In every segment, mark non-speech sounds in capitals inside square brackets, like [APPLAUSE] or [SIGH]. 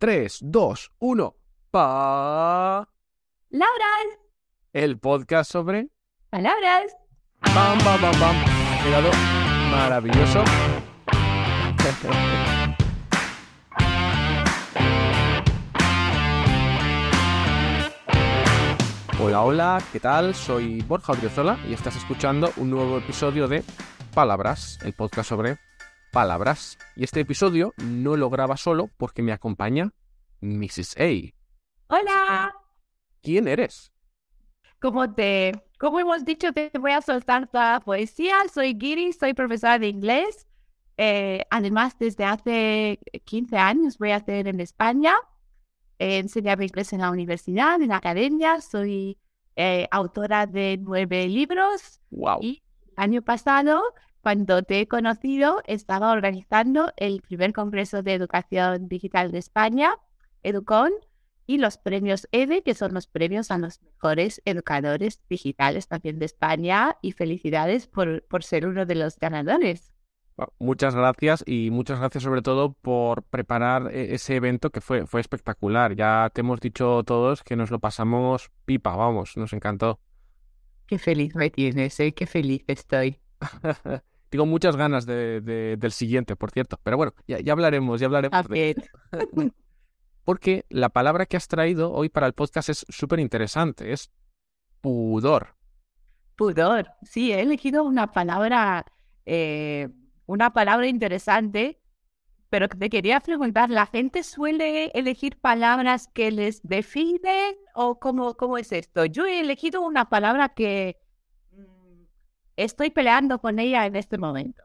3, 2, 1. Pa. Lauras, El podcast sobre. palabras. Bam, bam, bam, bam. Ha quedado maravilloso. [LAUGHS] Hola, hola, ¿qué tal? Soy Borja Odriozola y estás escuchando un nuevo episodio de Palabras, el podcast sobre palabras. Y este episodio no lo graba solo porque me acompaña Mrs. A. Hola. ¿Quién eres? Como te, como hemos dicho, te voy a soltar toda poesía. Soy Giri, soy profesora de inglés. Eh, además, desde hace 15 años voy a hacer en España. Eh, enseñaba inglés en la universidad, en la academia. Soy eh, autora de nueve libros. Wow. Y año pasado, cuando te he conocido, estaba organizando el primer Congreso de Educación Digital de España, Educon, y los premios EDE, que son los premios a los mejores educadores digitales también de España. Y felicidades por, por ser uno de los ganadores. Muchas gracias y muchas gracias sobre todo por preparar e- ese evento que fue, fue espectacular. Ya te hemos dicho todos que nos lo pasamos pipa, vamos, nos encantó. Qué feliz me tienes, ¿eh? Qué feliz estoy. [LAUGHS] Tengo muchas ganas de, de- del siguiente, por cierto. Pero bueno, ya, ya hablaremos, ya hablaremos. de-. [LAUGHS] Porque la palabra que has traído hoy para el podcast es súper interesante, es pudor. Pudor. Sí, he elegido una palabra, eh, una palabra interesante, pero te quería preguntar, ¿la gente suele elegir palabras que les definen o cómo, cómo es esto? Yo he elegido una palabra que estoy peleando con ella en este momento.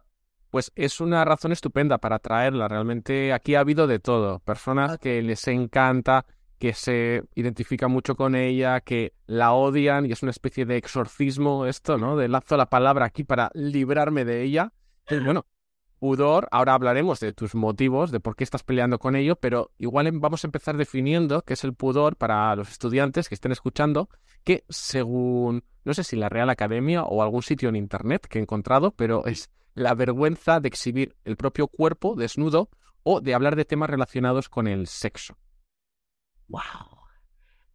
Pues es una razón estupenda para traerla. Realmente aquí ha habido de todo. Personas que les encanta, que se identifican mucho con ella, que la odian y es una especie de exorcismo esto, ¿no? De lanzo la palabra aquí para librarme de ella. Y [GASPS] bueno, pudor, ahora hablaremos de tus motivos, de por qué estás peleando con ello, pero igual em- vamos a empezar definiendo qué es el pudor para los estudiantes que estén escuchando, que según, no sé si la Real Academia o algún sitio en Internet que he encontrado, pero es la vergüenza de exhibir el propio cuerpo desnudo o de hablar de temas relacionados con el sexo. Wow.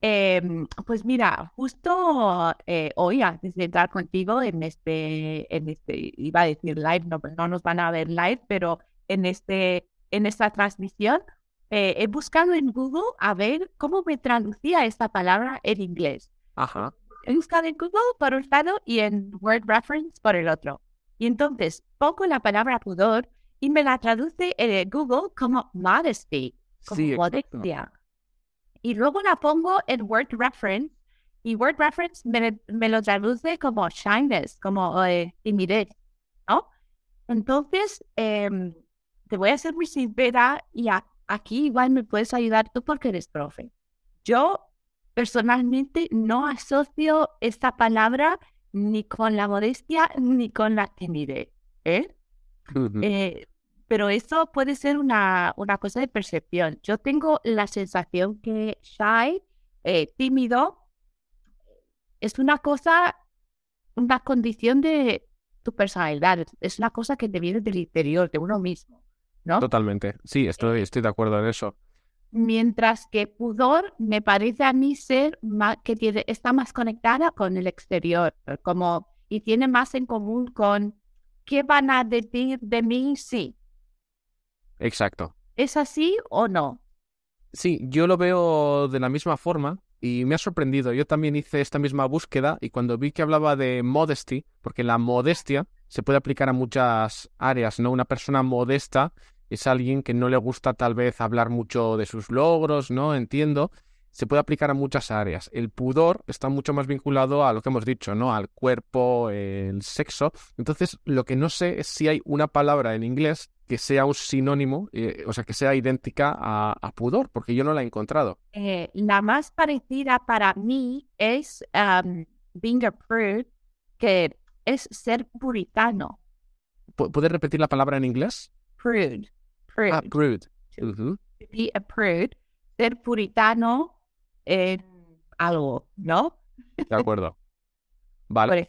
Em, pues mira, justo eh, hoy, antes de entrar contigo en este, en este, iba a decir live, no, no nos van a ver live, pero en este, en esta transmisión, eh, he buscado en Google a ver cómo me traducía esta palabra en inglés. Ajá. He buscado en Google por un lado y en Word Reference por el otro. Y entonces pongo la palabra pudor y me la traduce en Google como modesty, como Sí, exacto. Y luego la pongo en Word Reference y Word Reference me, me lo traduce como shyness, como eh, timidez, ¿no? Entonces, em, te voy a ser muy sincera y a- aquí igual me puedes ayudar tú porque eres profe. Yo personalmente no asocio esta palabra ni con la modestia ni con la timidez, ¿eh? Eh, pero eso puede ser una, una cosa de percepción. Yo tengo la sensación que shy, eh, tímido, es una cosa, una condición de tu personalidad. es- una cosa que te viene del interior, de uno mismo, ¿no? Totalmente. Sí, estoy, estoy de acuerdo en eso. Mientras que pudor me parece a mí ser más, que tiene, está más conectada con el exterior, como, y tiene más en común con qué van a decir de mí, sí. Exacto. ¿Es así o no? Sí, yo lo veo de la misma forma y me ha sorprendido. Yo también hice esta misma búsqueda y cuando vi que hablaba de modesty, porque la modestia se puede aplicar a muchas áreas, ¿no? Una persona modesta es alguien que no le gusta tal vez hablar mucho de sus logros, ¿no? Entiendo. Se puede aplicar a muchas áreas. El pudor está mucho más vinculado a lo que hemos dicho, ¿no? Al cuerpo, el sexo. Entonces, lo que no sé es si hay una palabra en inglés que sea un sinónimo, eh, o sea, que sea idéntica a, a pudor, porque yo no la he encontrado. Eh, la más parecida para mí es um, being a prude, que es ser puritano. ¿Pu- ¿Puedes repetir la palabra en inglés? Prude. Prude. Ah, prude. Be a prude, ser puritano en algo, ¿no? De acuerdo. [LAUGHS] Vale.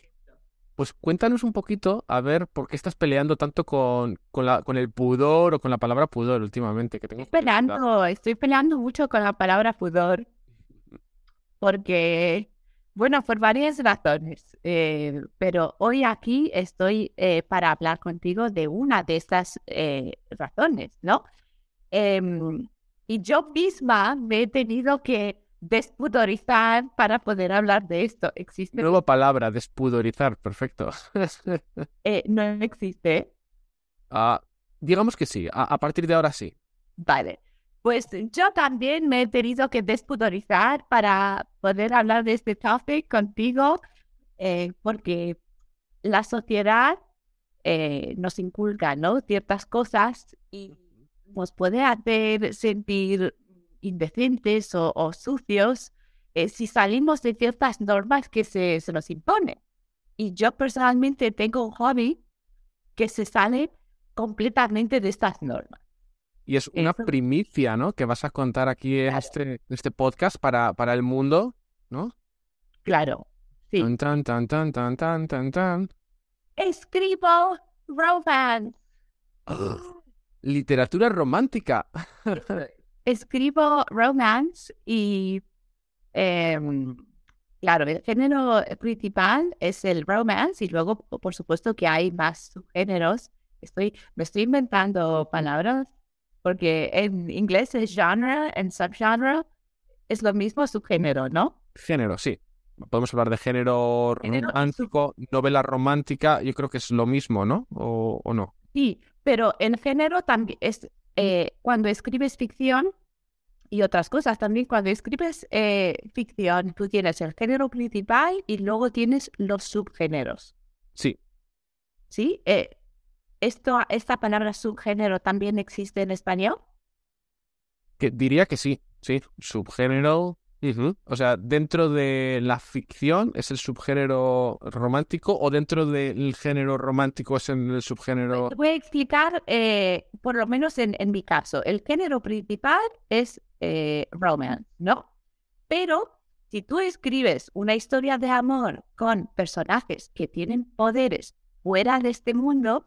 Pues cuéntanos un poquito a ver por qué estás peleando tanto con, con, la, con el pudor o con la palabra pudor últimamente. Que tengo estoy peleando, estoy peleando mucho con la palabra pudor. Porque, bueno, por varias razones. Eh, pero hoy aquí estoy eh, para hablar contigo de una de estas eh, razones, ¿no? Em, y yo misma me he tenido que despudorizar para poder hablar de esto. ¿Existe? Nueva palabra, despudorizar, perfecto. [LAUGHS] Eh, no existe. Ah, digamos que sí, a, partir de ahora sí. Vale. Pues yo también me he tenido que despudorizar para poder hablar de este topic contigo, eh, porque la sociedad eh, nos inculca, ¿no? Ciertas cosas y nos puede hacer sentir indecentes o, sucios eh, si salimos de ciertas normas que se, se nos imponen. Y yo personalmente tengo un hobby que se sale completamente de estas normas. Y es una primicia, ¿no? Que vas a contar aquí en este, este podcast para, para el mundo, ¿no? Claro, sí. Tan, tan, tan, tan, tan, tan, tan. Escribo romance. literatura romántica. Escribo romance y, em, claro, el género principal es el romance y luego, por supuesto, que hay más subgéneros. Estoy, me estoy inventando palabras porque en inglés es genre, en subgenre es lo mismo subgénero, ¿no? Género, sí. Podemos hablar de género, romántico, novela romántica, yo creo que es lo mismo, ¿no? ¿O, o no? Sí, pero en género también es eh, cuando escribes ficción y otras cosas, también cuando escribes eh, ficción, tú tienes el género principal y luego tienes los subgéneros. Sí. ¿Sí? Eh, esto, ¿Esta palabra subgénero también existe en español? Que, diría que sí, sí. Subgénero, o sea, dentro de la ficción es el subgénero romántico o dentro del género romántico es el subgénero... Te voy a explicar, eh, por lo menos en, en, mi caso, el género principal es eh, romance, ¿no? Pero si tú escribes una historia de amor con personajes que tienen poderes fuera de este mundo,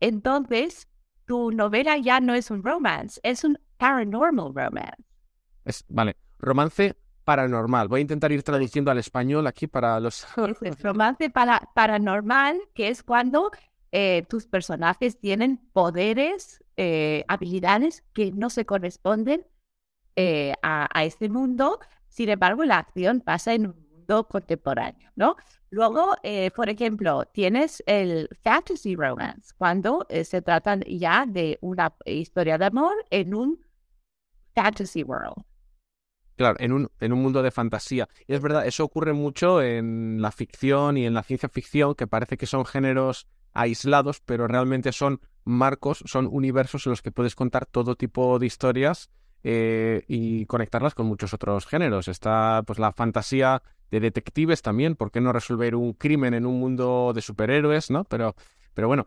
entonces tu novela ya no es un romance, es un paranormal romance. Es, vale, romance paranormal. Voy a intentar ir traduciendo al español aquí para los... [LAUGHS] romance para, paranormal, que es cuando eh, tus personajes tienen poderes, eh, habilidades que no se corresponden eh, a, a, este mundo. Sin embargo, la acción pasa en un mundo contemporáneo, ¿no? Luego, por ejemplo, tienes el fantasy romance, cuando se trata ya de una historia de amor en un fantasy world. Claro, en un, en un mundo de fantasía. Y es verdad, eso ocurre mucho en la ficción y en la ciencia ficción, que parece que son géneros aislados, pero realmente son marcos, son universos en los que puedes contar todo tipo de historias eh, y conectarlas con muchos otros géneros. Está pues la fantasía de detectives también, ¿por qué no resolver un crimen en un mundo de superhéroes, no? Pero, pero bueno,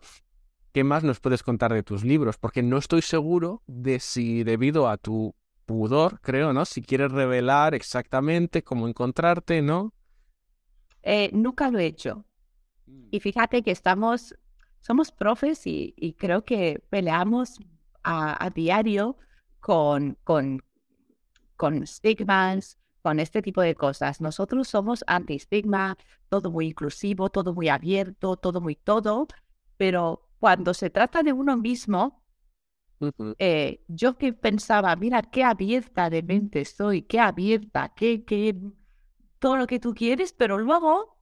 ¿qué más nos puedes contar de tus libros? Porque no estoy seguro de si debido a tu pudor, creo, ¿no? Si quieres revelar exactamente cómo encontrarte, ¿no? Eh, nunca lo he hecho. Mm. Y fíjate que estamos, somos profes y, creo que peleamos a, diario con, con, con stigmas, con este tipo de cosas. Nosotros somos anti-stigma, todo muy inclusivo, todo muy abierto, todo muy todo, pero cuando se trata de uno mismo, eh, yo que pensaba, mira, qué abierta de mente soy, qué abierta, qué, qué, todo lo que tú quieres, pero luego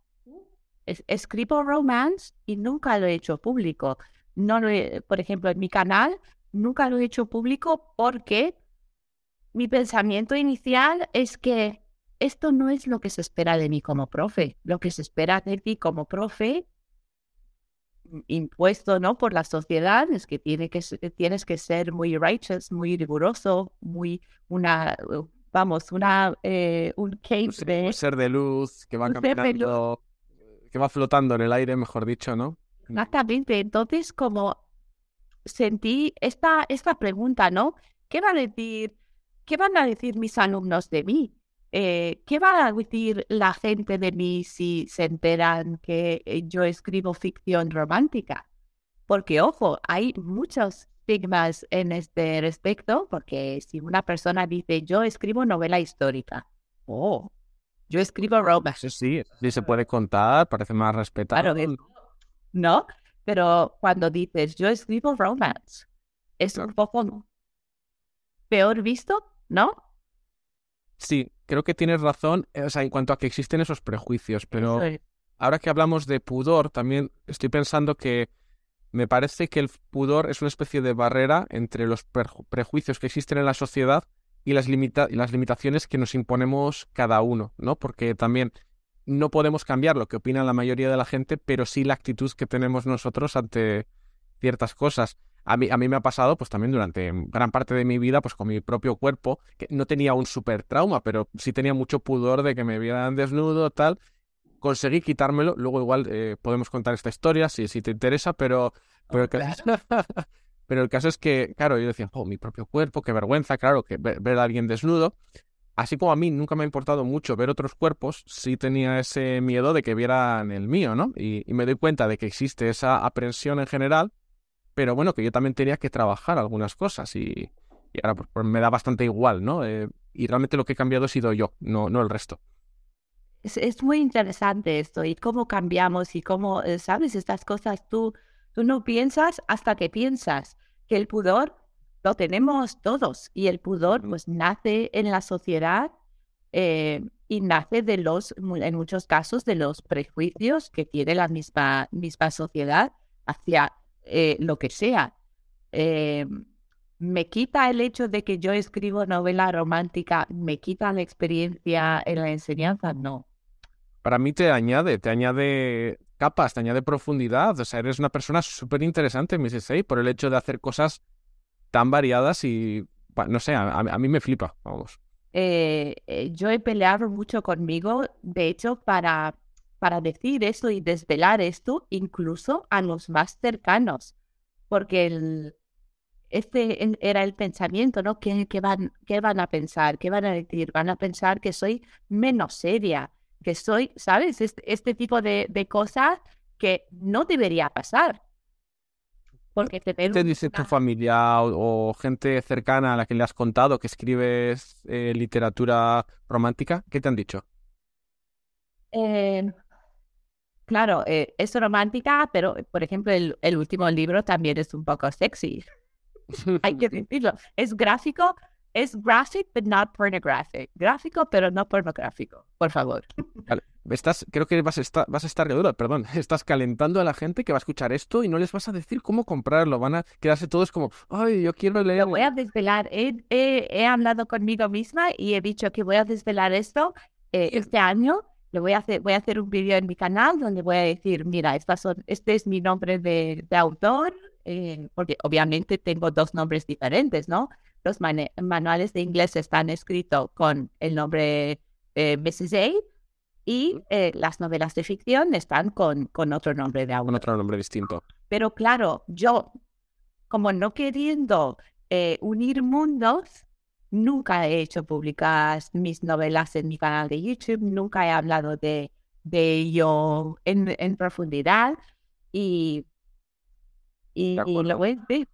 escribo romance y nunca lo he hecho público. No por ejemplo, en mi canal nunca lo he hecho público porque mi pensamiento inicial es que esto no es lo que se espera de mí como profe. Lo que se espera de ti como profe impuesto ¿no? por la sociedad es que, tiene que tienes que ser muy righteous, muy riguroso, muy una, vamos, una, eh, un cape de... ser de luz, que va caminando, que va flotando en el aire, mejor dicho, ¿no? Exactamente. Entonces, como sentí esta, esta pregunta, ¿no? ¿Qué va a decir, qué van a decir mis alumnos de mí? Eh, ¿qué va a decir la gente de mí si se enteran que eh, yo escribo ficción romántica? Porque, ojo, hay muchos estigmas en este respecto, porque si una persona dice, yo escribo novela histórica, oh, yo escribo romance. Sí, sí, se puede contar, parece más respetable. ¿no? Pero cuando dices, yo escribo romance, es un poco peor visto, ¿no? Sí, creo que tienes razón, eh, o sea, en cuanto a que existen esos prejuicios, pero ahora que hablamos de pudor, también estoy pensando que me parece que el pudor es una especie de barrera entre los prejuicios que existen en la sociedad y las, las limitaciones que nos imponemos cada uno, ¿no? Porque también no podemos cambiar lo que opina la mayoría de la gente, pero sí la actitud que tenemos nosotros ante ciertas cosas. A mí, a mí me ha pasado, pues también durante gran parte de mi vida, pues con mi propio cuerpo, que no tenía un super trauma, pero sí tenía mucho pudor de que me vieran desnudo, tal. Conseguí quitármelo, luego igual eh, podemos contar esta historia si, si te interesa, pero, pero, el caso, [LAUGHS] pero el caso es que, claro, yo decía, oh, mi propio cuerpo, qué vergüenza, claro, que ver, a alguien desnudo. Así como a mí nunca me ha importado mucho ver otros cuerpos, sí tenía ese miedo de que vieran el mío, ¿no? Y, y me doy cuenta de que existe esa aprensión en general pero bueno, que yo también tenía que trabajar algunas cosas y, ahora pues, pues, me da bastante igual, ¿no? Eh, y realmente lo que he cambiado ha sido yo, no, no el resto. Es, muy interesante esto y cómo cambiamos y cómo, eh, ¿sabes? Estas cosas tú, tú no piensas hasta que piensas que el pudor lo tenemos todos y el pudor pues nace en la sociedad eh, y nace de los, en muchos casos, de los prejuicios que tiene la misma, misma sociedad hacia eh, lo que sea. Eh, ¿Me quita el hecho de que yo escribo novela romántica? ¿Me quita la experiencia en la enseñanza? No. Para mí te añade, te añade capas, te añade profundidad. O sea, eres una persona súper interesante, Mrs. A, por el hecho de hacer cosas tan variadas y, no sé, a, mí me flipa, vamos. Eh, yo he peleado mucho conmigo, de hecho, para para decir esto y desvelar esto incluso a los más cercanos, porque el, este era el pensamiento, ¿no? ¿Qué, van, ¿Qué van a pensar? ¿Qué van a decir? Van a pensar que soy menos seria, que soy, ¿sabes? Este, este tipo de, de, cosas que no debería pasar. Porque te, ¿Te dice tu familia o, gente cercana a la que le has contado que escribes eh, literatura romántica? ¿Qué te han dicho? Eh, Claro, eh, es romántica, pero por ejemplo el, el, último libro también es un poco sexy. [LAUGHS] Hay que [LAUGHS] decirlo. Es gráfico, es graphic, but not pornographic. Gráfico, pero no pornográfico, por favor. Estás, creo que vas a estar, vas a estar perdón. [LAUGHS] Estás calentando a la gente que va a escuchar esto y no les vas a decir cómo comprarlo. Van a quedarse todos como, ay, yo quiero leer. Lo voy a desvelar. He, he, hablado conmigo misma y he dicho que voy a desvelar esto eh, este año voy a hacer, voy a hacer un vídeo en mi canal donde voy a decir, mira, estas son, este es mi nombre de, autor, eh, porque obviamente tengo dos nombres diferentes, ¿no? Los manuales de inglés están escritos con el nombre eh, Mrs. A y eh, las novelas de ficción están con, con otro nombre de autor. Con otro nombre distinto. Pero claro, yo, como no queriendo unir mundos, Nunca he hecho publicar mis novelas en mi canal de YouTube, nunca he hablado de, de ello en, en profundidad y, y, lo voy a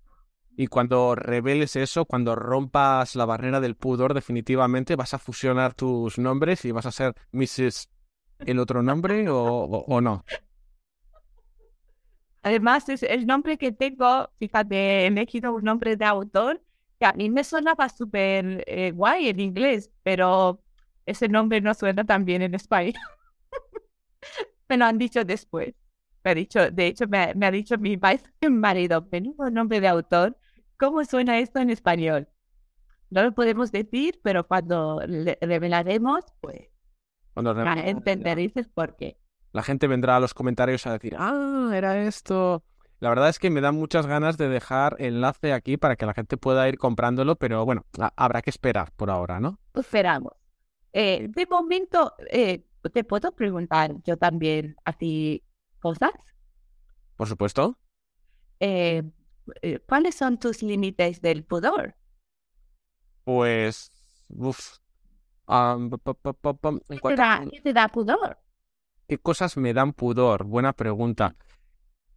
Y cuando reveles eso, cuando rompas la barrera del pudor, definitivamente vas a fusionar tus nombres y vas a ser Mrs. el otro nombre o, o, no. Además, es el nombre que tengo, fíjate, he elegido un nombre de autor a mí me sonaba súper eh, guay en inglés, pero ese nombre no suena tan bien en español. [LAUGHS] me lo han dicho después. Me ha dicho, de hecho, me, ha dicho [LAUGHS] mi marido, menudo nombre de autor, ¿cómo suena esto en español? No lo podemos decir, pero cuando revelaremos, pues cuando entenderéis por qué. La gente vendrá a los comentarios a decir, ah, era esto. La verdad es que me da muchas ganas de dejar enlace aquí para que la gente pueda ir comprándolo, pero bueno, habrá que esperar por ahora, ¿no? Esperamos. Eh, de momento, eh, ¿te puedo preguntar yo también a ti cosas? Por supuesto. Eh, ¿Cuáles son tus límites del pudor? Pues, uff, en ¿Qué te, da, qué te da pudor? ¿Qué cosas me dan pudor? Buena pregunta.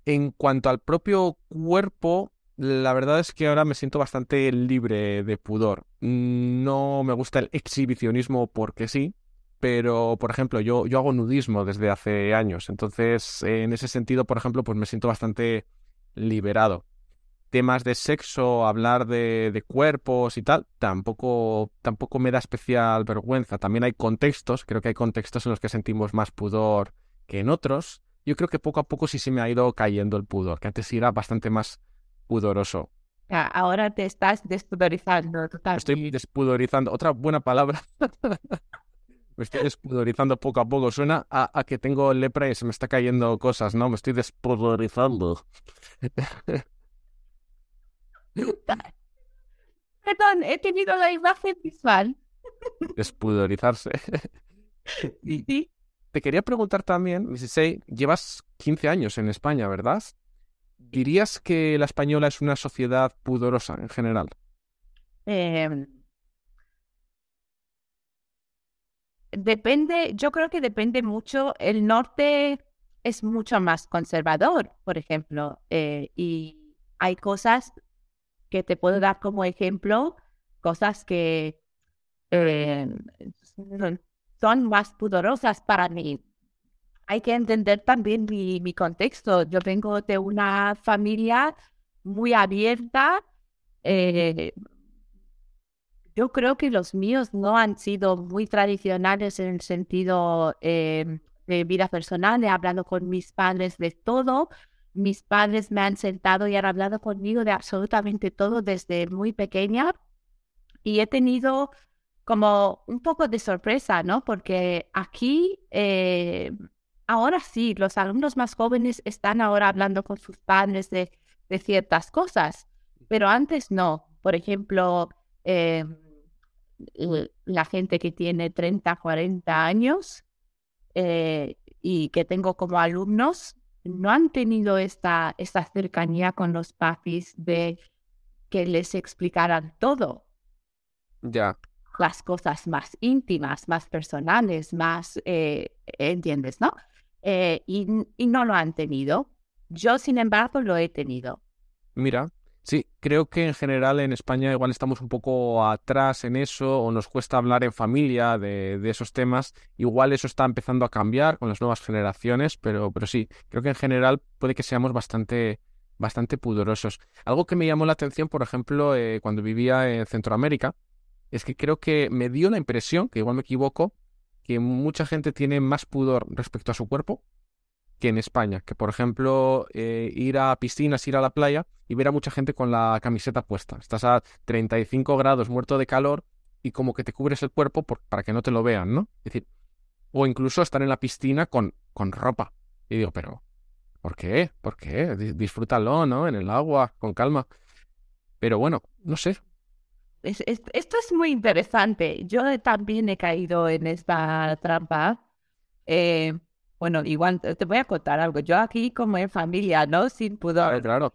En cuanto al propio cuerpo, la verdad es que ahora me siento bastante libre de pudor. No me gusta el exhibicionismo porque sí, pero por ejemplo, yo, yo hago nudismo desde hace años, entonces en ese sentido, por ejemplo, pues me siento bastante liberado. Temas de sexo, hablar de, de cuerpos y tal, tampoco, tampoco me da especial vergüenza. También hay contextos, creo que hay contextos en los que sentimos más pudor que en otros. Yo creo que poco a poco sí se me ha ido cayendo el pudor, que antes era bastante más pudoroso. Ah, Ahora te estás despudorizando Me totalmente. estoy despudorizando. Otra buena palabra. [LAUGHS] Me estoy despudorizando poco a poco. Suena a, a que tengo lepra y se me está cayendo cosas, ¿no? Me estoy despudorizando. Perdón, he tenido la imagen visual. Despudorizarse. [LAUGHS] Sí, sí. Te quería preguntar también. A, llevas 15 años en España, ¿verdad? ¿Dirías que la española es una sociedad pudorosa en general? Em, depende, yo creo que depende mucho. El norte es mucho más conservador, por ejemplo, eh, y hay cosas que te puedo dar como ejemplo, cosas que eh, son- más pudorosas para mí. Hay que entender también mi, mi contexto. Yo vengo de una familia muy abierta. eh, yo creo que los míos no han sido muy tradicionales en el sentido eh, de vida personal. He hablado con mis padres de todo. Mis padres me han sentado y han hablado conmigo de absolutamente todo desde muy pequeña. Y he tenido como un poco de sorpresa, ¿no? Porque aquí, eh, ahora sí, los alumnos más jóvenes están ahora hablando con sus padres de, ciertas cosas, pero antes no. Por ejemplo, eh, la gente que tiene 30, 40 años eh, y que tengo como alumnos no han tenido esta, esta cercanía con los papis de que les explicaran todo Ya. Las cosas más íntimas, más personales, más, eh, ¿entiendes, no? Eh, y, no lo han tenido. Yo, sin embargo, lo he tenido. Mira, sí, creo que en general en España igual estamos un poco atrás en eso o nos cuesta hablar en familia de, de esos temas. Igual eso está empezando a cambiar con las nuevas generaciones, pero, pero sí, creo que en general puede que seamos bastante, bastante pudorosos. Algo que me llamó la atención, por ejemplo, eh, cuando vivía en Centroamérica, es que creo que me dio la impresión, que igual me equivoco, que mucha gente tiene más pudor respecto a su cuerpo que en España. Que, por ejemplo, eh, ir a piscinas, ir a la playa y ver a mucha gente con la camiseta puesta. Estás a 35 grados muerto de calor y como que te cubres el cuerpo para que no te lo vean, ¿no? Es decir, o incluso estar en la piscina con, con ropa. Y digo, pero, ¿por qué? ¿Por qué? Di- Disfrútalo, ¿no? En el agua, con calma. Pero bueno, no sé. Es- es- esto es muy interesante. Yo también he caído en esta trampa. Eh, bueno, igual te voy a contar algo. Yo aquí como en familia, ¿no? Sin pudor. claro.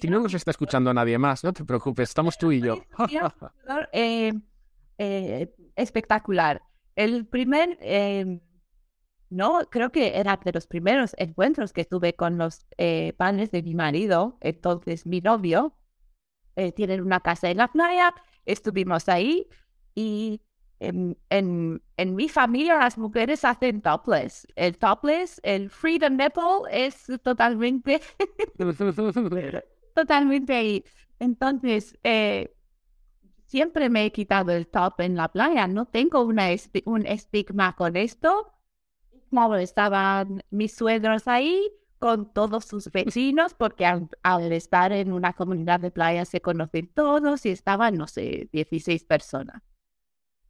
Si no nos está escuchando nadie más, no te preocupes, estamos tú y yo. [LAUGHS] eh, eh, espectacular. El primer, eh, no, creo que era de los primeros encuentros que tuve con los eh, padres de mi marido, entonces mi novio, tienen una casa en la playa, estuvimos ahí y en, en, en mi familia las mujeres hacen topless. El topless, el freedom nipple es totalmente [LAUGHS] totalmente ahí. Entonces, eh, siempre me he quitado el top en la playa. No tengo una un estigma con esto. Claro, estaban mis suegros ahí con todos sus vecinos, porque al, al estar en una comunidad de playa se conocen todos y estaban, no sé, 16 personas.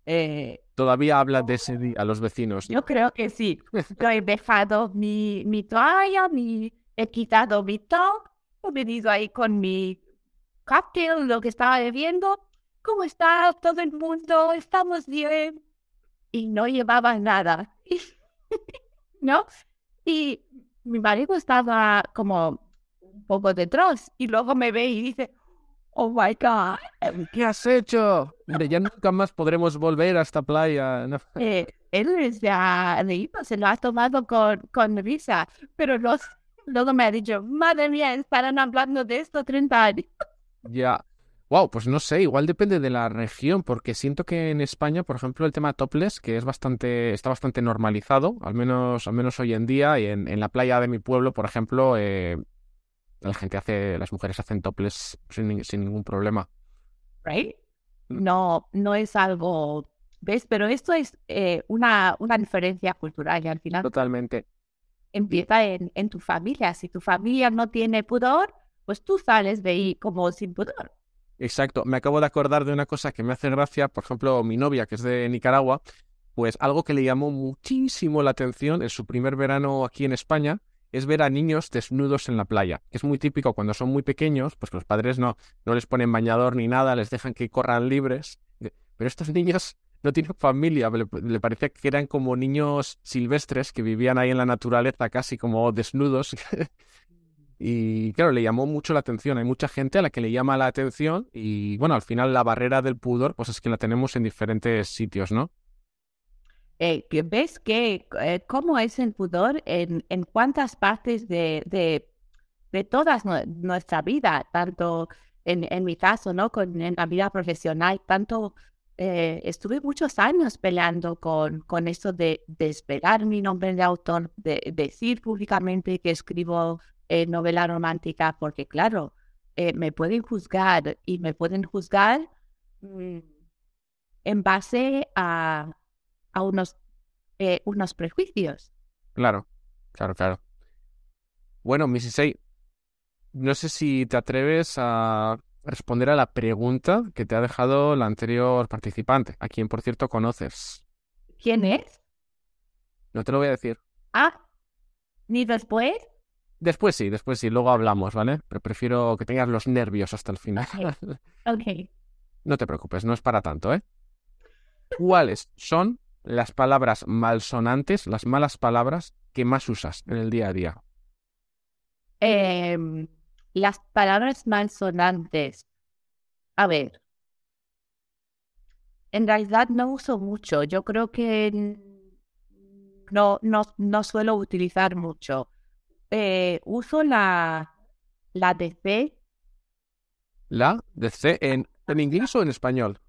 Eh, Todavía hablas de ese día a los vecinos. yo creo que sí. [LAUGHS] Yo he dejado mi, mi toalla, mi, he quitado mi top, he venido ahí con mi cóctel, lo que estaba bebiendo. ¿Cómo está todo el mundo? ¿Estamos bien? Y no llevaba nada. [LAUGHS] ¿No? Y mi marido estaba como un poco detrás y luego me ve y dice, Oh my God. ¿Qué has hecho? Hombre, ya nunca más podremos volver a esta playa. ¿no? [LAUGHS] Eh, él ya reído, se lo ha tomado con, con risa, pero los, luego me ha dicho, madre mía, estarán hablando de esto 30 años. Ya. Wow, pues no sé, igual depende de la región, porque siento que en España, por ejemplo, el tema topless, que es bastante, está bastante normalizado, al menos, al menos hoy en día, y en, en la playa de mi pueblo, por ejemplo, eh, la gente hace, las mujeres hacen topless sin, sin ningún problema. right? No, no es algo, ¿ves? Pero esto es eh, una, una diferencia cultural y al final Totalmente. empieza en, en tu familia. Si tu familia no tiene pudor, pues tú sales de ahí como sin pudor. Exacto. Me acabo de acordar de una cosa que me hace gracia, por ejemplo, mi novia, que es de Nicaragua, pues algo que le llamó muchísimo la atención en su primer verano aquí en España es ver a niños desnudos en la playa, es muy típico cuando son muy pequeños, pues los padres no, no les ponen bañador ni nada, les dejan que corran libres. Pero estos niños no tienen familia, le, le parecía que eran como niños silvestres que vivían ahí en la naturaleza casi como desnudos. [LAUGHS] Y claro, le llamó mucho la atención. Hay mucha gente a la que le llama la atención y bueno, al final la barrera del pudor, pues es que la tenemos en diferentes sitios, ¿no? Eh, ¿Ves que eh, cómo es el pudor en, en cuántas partes de, de, de toda nue- nuestra vida, tanto en, en mi caso, ¿no? Con, en la vida profesional, tanto eh, estuve muchos años peleando con, con esto de desvelar mi nombre de autor, de decir públicamente que escribo eh, novela romántica, porque claro, eh, me pueden juzgar y me pueden juzgar mm, en base a, a unos, eh, unos prejuicios. Claro, claro, claro. Bueno, Mrs. A, no sé si te atreves a responder a la pregunta que te ha dejado la anterior participante, a quien por cierto conoces. ¿Quién es? No te lo voy a decir. Ah, ni después. Después sí, después sí, luego hablamos, ¿vale? Pero prefiero que tengas los nervios hasta el final. Ok. [LAUGHS] No te preocupes, no es para tanto, ¿eh? ¿Cuáles son las palabras malsonantes, las malas palabras que más usas en el día a día? Em, las palabras malsonantes. A ver. En realidad no uso mucho. Yo creo que no, no, no suelo utilizar mucho. Eh, uso la, la DC. La de C en, en inglés o en español.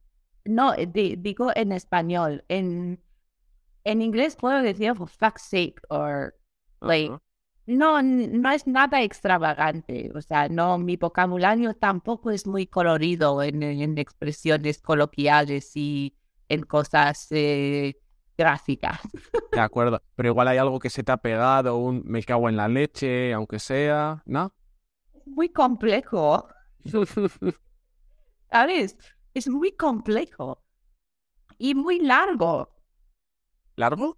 No, eh, di- digo en español. En, en inglés puedo decir for fuck's sake or like. No, no es nada extravagante. O sea, no, mi vocabulario tampoco es muy colorido en, en expresiones coloquiales y en cosas eh, gráficas. [LAUGHS] De acuerdo. Pero igual hay algo que se te ha pegado, un me cago en la leche, aunque sea, ¿no? Es muy complejo, [LAUGHS] ¿sabes? Es muy complejo y muy largo. ¿Largo?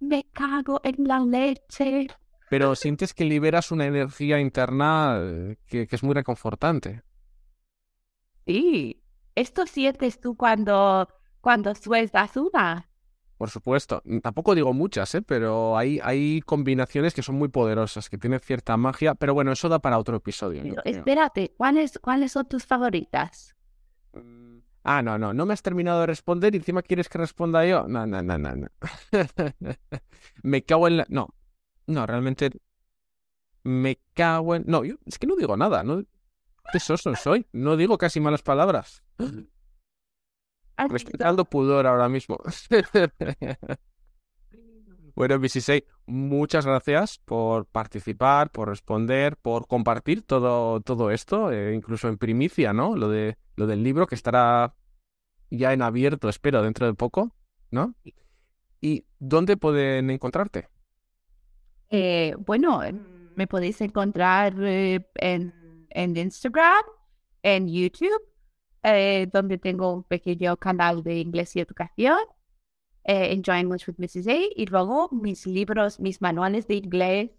Me cago en la leche. Pero [LAUGHS] sientes que liberas una energía interna que, que es muy reconfortante. Sí, esto sientes tú cuando, cuando sueltas una. Por supuesto. Mm, Tampoco digo muchas, ¿eh? Pero hay, hay combinaciones que son muy poderosas, que tienen cierta magia. Pero bueno, eso da para otro episodio. Pero espérate, ¿cuáles, ¿cuáles son tus favoritas? Mm, Ah, no, no, no me has terminado de responder y encima quieres que responda yo. No, no, no, no, no. [LAUGHS] Me cago en la... No, no, realmente... Me cago en... No, yo es que no digo nada, ¿no? Qué soso soy. No digo casi malas palabras. ¿Has Respetando pudor ahora mismo. [LAUGHS] Bueno, BC6, muchas gracias por participar, por responder, por compartir todo, todo esto, eh, incluso en primicia, ¿no? Lo de, lo del libro que estará ya en abierto, espero, dentro de poco, ¿no? ¿Y dónde pueden encontrarte? Eh, bueno, me podéis encontrar eh, en, en Instagram, en YouTube, eh, donde tengo un pequeño canal de inglés y educación, eh, Enjoy English with Mrs. A, y luego mis libros, mis manuales de inglés.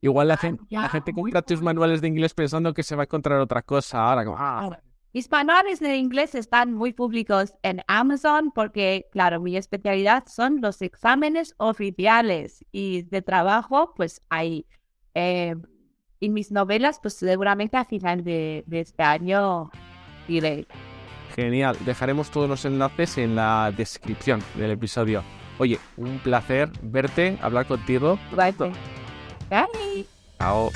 Igual la Ah, gente, la ya, gente compra tus manuales de inglés pensando que se va a encontrar otra cosa ahora. Como, ah, Mis manuales de inglés están muy públicos en Amazon porque, claro, mi especialidad son los exámenes oficiales y de trabajo, pues hay eh, y mis novelas, pues seguramente a final de, de este año iré. Genial, dejaremos todos los enlaces en la descripción del episodio. Oye, un placer verte, hablar contigo. Bye. Bye. Chao.